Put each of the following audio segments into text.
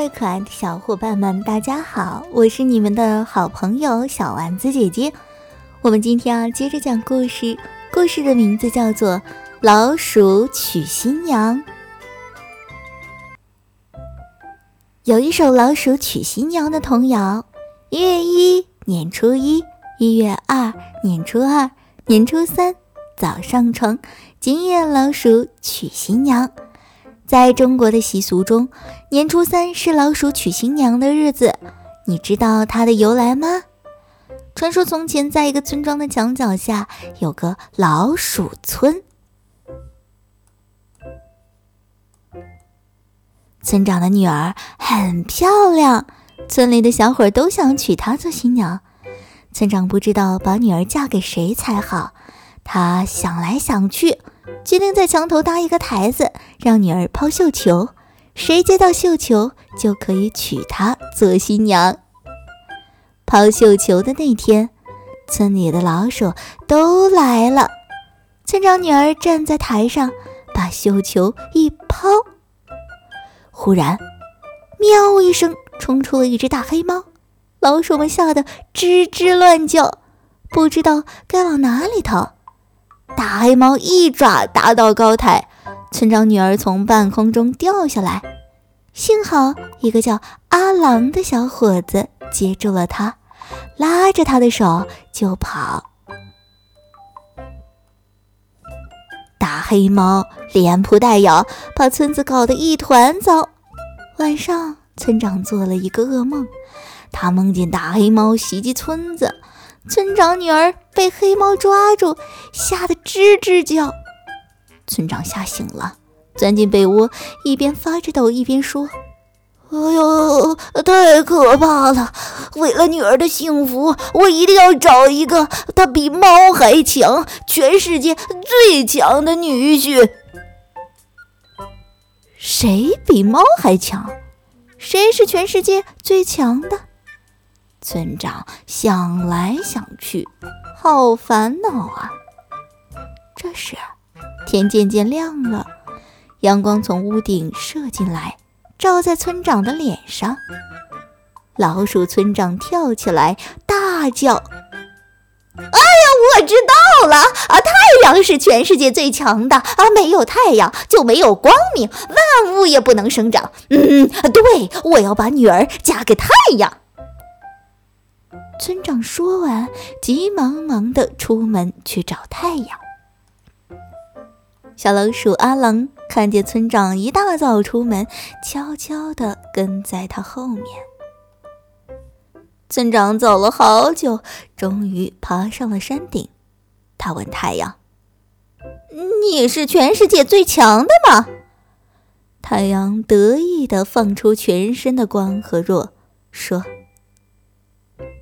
位可爱的小伙伴们，大家好，我是你们的好朋友小丸子姐姐。我们今天要接着讲故事，故事的名字叫做《老鼠娶新娘》。有一首老鼠娶新娘的童谣：一月一，年初一；一月二，年初二；年初三，早上床。今夜老鼠娶新娘。在中国的习俗中，年初三是老鼠娶新娘的日子。你知道它的由来吗？传说从前，在一个村庄的墙角下有个老鼠村，村长的女儿很漂亮，村里的小伙都想娶她做新娘。村长不知道把女儿嫁给谁才好，他想来想去。决定在墙头搭一个台子，让女儿抛绣球，谁接到绣球就可以娶她做新娘。抛绣球的那天，村里的老鼠都来了。村长女儿站在台上，把绣球一抛，忽然，喵一声，冲出了一只大黑猫。老鼠们吓得吱吱乱叫，不知道该往哪里逃。大黑猫一爪打到高台，村长女儿从半空中掉下来，幸好一个叫阿郎的小伙子接住了她，拉着她的手就跑。大黑猫连扑带咬，把村子搞得一团糟。晚上，村长做了一个噩梦，他梦见大黑猫袭击村子。村长女儿被黑猫抓住，吓得吱吱叫。村长吓醒了，钻进被窝，一边发着抖，一边说：“哎呦，太可怕了！为了女儿的幸福，我一定要找一个她比猫还强、全世界最强的女婿。谁比猫还强？谁是全世界最强的？”村长想来想去，好烦恼啊！这时，天渐渐亮了，阳光从屋顶射进来，照在村长的脸上。老鼠村长跳起来，大叫：“哎呀，我知道了！啊，太阳是全世界最强的啊！没有太阳，就没有光明，万物也不能生长。嗯，对，我要把女儿嫁给太阳。”村长说完，急忙忙的出门去找太阳。小老鼠阿郎看见村长一大早出门，悄悄的跟在他后面。村长走了好久，终于爬上了山顶。他问太阳：“你是全世界最强的吗？”太阳得意的放出全身的光和热，说。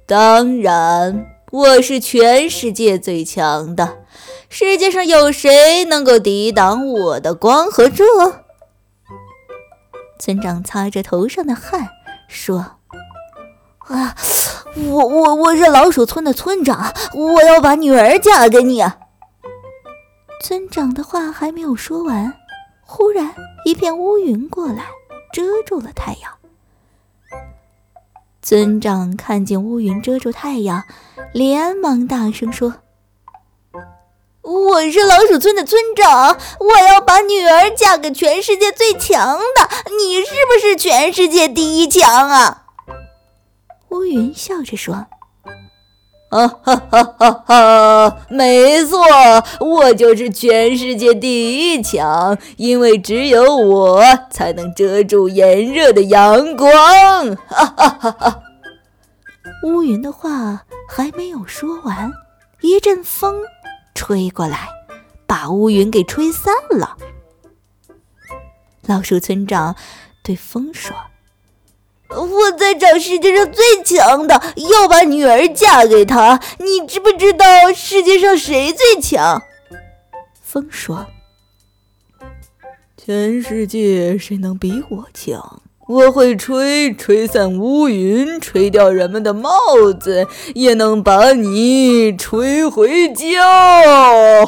当然，我是全世界最强的。世界上有谁能够抵挡我的光和热？村长擦着头上的汗说：“啊，我我我是老鼠村的村长，我要把女儿嫁给你。”村长的话还没有说完，忽然一片乌云过来，遮住了太阳。村长看见乌云遮住太阳，连忙大声说：“我是老鼠村的村长，我要把女儿嫁给全世界最强的。你是不是全世界第一强啊？”乌云笑着说：“啊哈哈哈哈，没错，我就是全世界第一强，因为只有我才能遮住炎热的阳光。”哈哈哈哈。乌云的话还没有说完，一阵风吹过来，把乌云给吹散了。老鼠村长对风说：“我在找世界上最强的，要把女儿嫁给他。你知不知道世界上谁最强？”风说：“全世界谁能比我强？”我会吹，吹散乌云，吹掉人们的帽子，也能把你吹回家。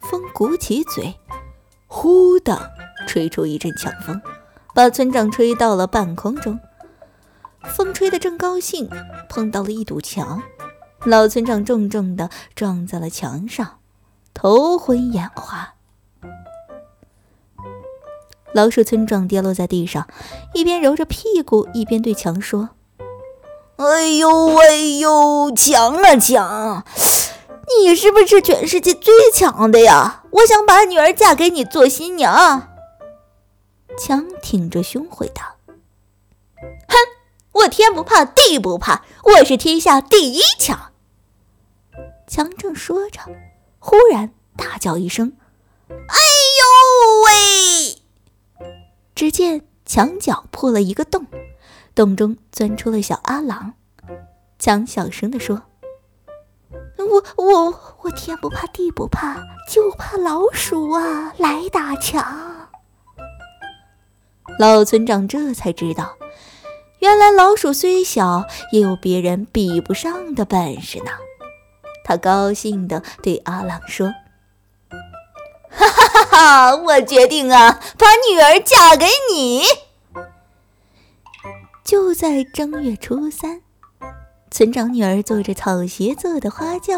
风鼓起嘴，呼的吹出一阵强风，把村长吹到了半空中。风吹得正高兴，碰到了一堵墙，老村长重重地撞在了墙上，头昏眼花。老鼠村长跌落在地上，一边揉着屁股，一边对墙说：“哎呦哎呦，墙啊墙，你是不是全世界最强的呀？我想把女儿嫁给你做新娘。”强挺着胸回答：“哼，我天不怕地不怕，我是天下第一强。”强正说着，忽然大叫一声：“哎呦喂！”只见墙角破了一个洞，洞中钻出了小阿郎。强小声地说：“我我我天不怕地不怕，就怕老鼠啊！来打墙！”老村长这才知道，原来老鼠虽小，也有别人比不上的本事呢。他高兴地对阿郎说。哈哈哈哈！我决定啊，把女儿嫁给你。就在正月初三，村长女儿坐着草鞋做的花轿，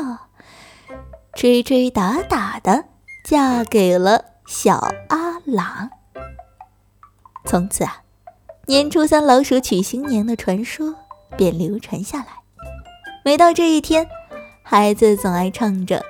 吹吹打打的嫁给了小阿郎。从此啊，年初三老鼠娶新娘的传说便流传下来。每到这一天，孩子总爱唱着。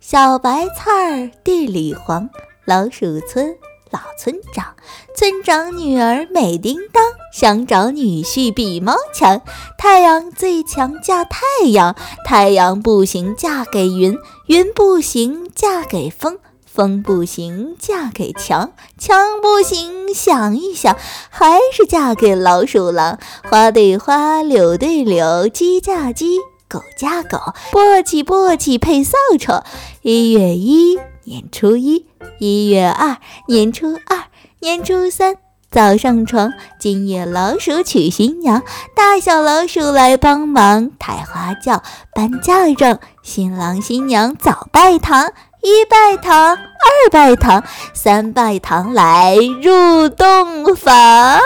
小白菜儿地里黄，老鼠村老村长，村长女儿美叮当，想找女婿比猫强。太阳最强嫁太阳，太阳不行嫁给云，云不行嫁给风，风不行嫁给墙，墙不行想一想，还是嫁给老鼠郎。花对花，柳对柳，鸡嫁鸡。狗嫁狗，簸箕簸箕配扫帚。一月一，年初一；一月二，年初二；年初三，早上床。今夜老鼠娶新娘，大小老鼠来帮忙抬花轿、搬嫁妆。新郎新娘早拜堂，一拜堂，二拜堂，三拜堂来入洞房。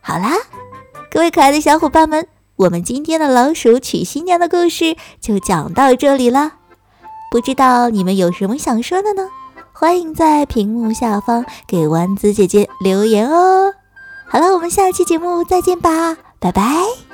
好啦，各位可爱的小伙伴们。我们今天的老鼠娶新娘的故事就讲到这里了，不知道你们有什么想说的呢？欢迎在屏幕下方给丸子姐姐留言哦。好了，我们下期节目再见吧，拜拜。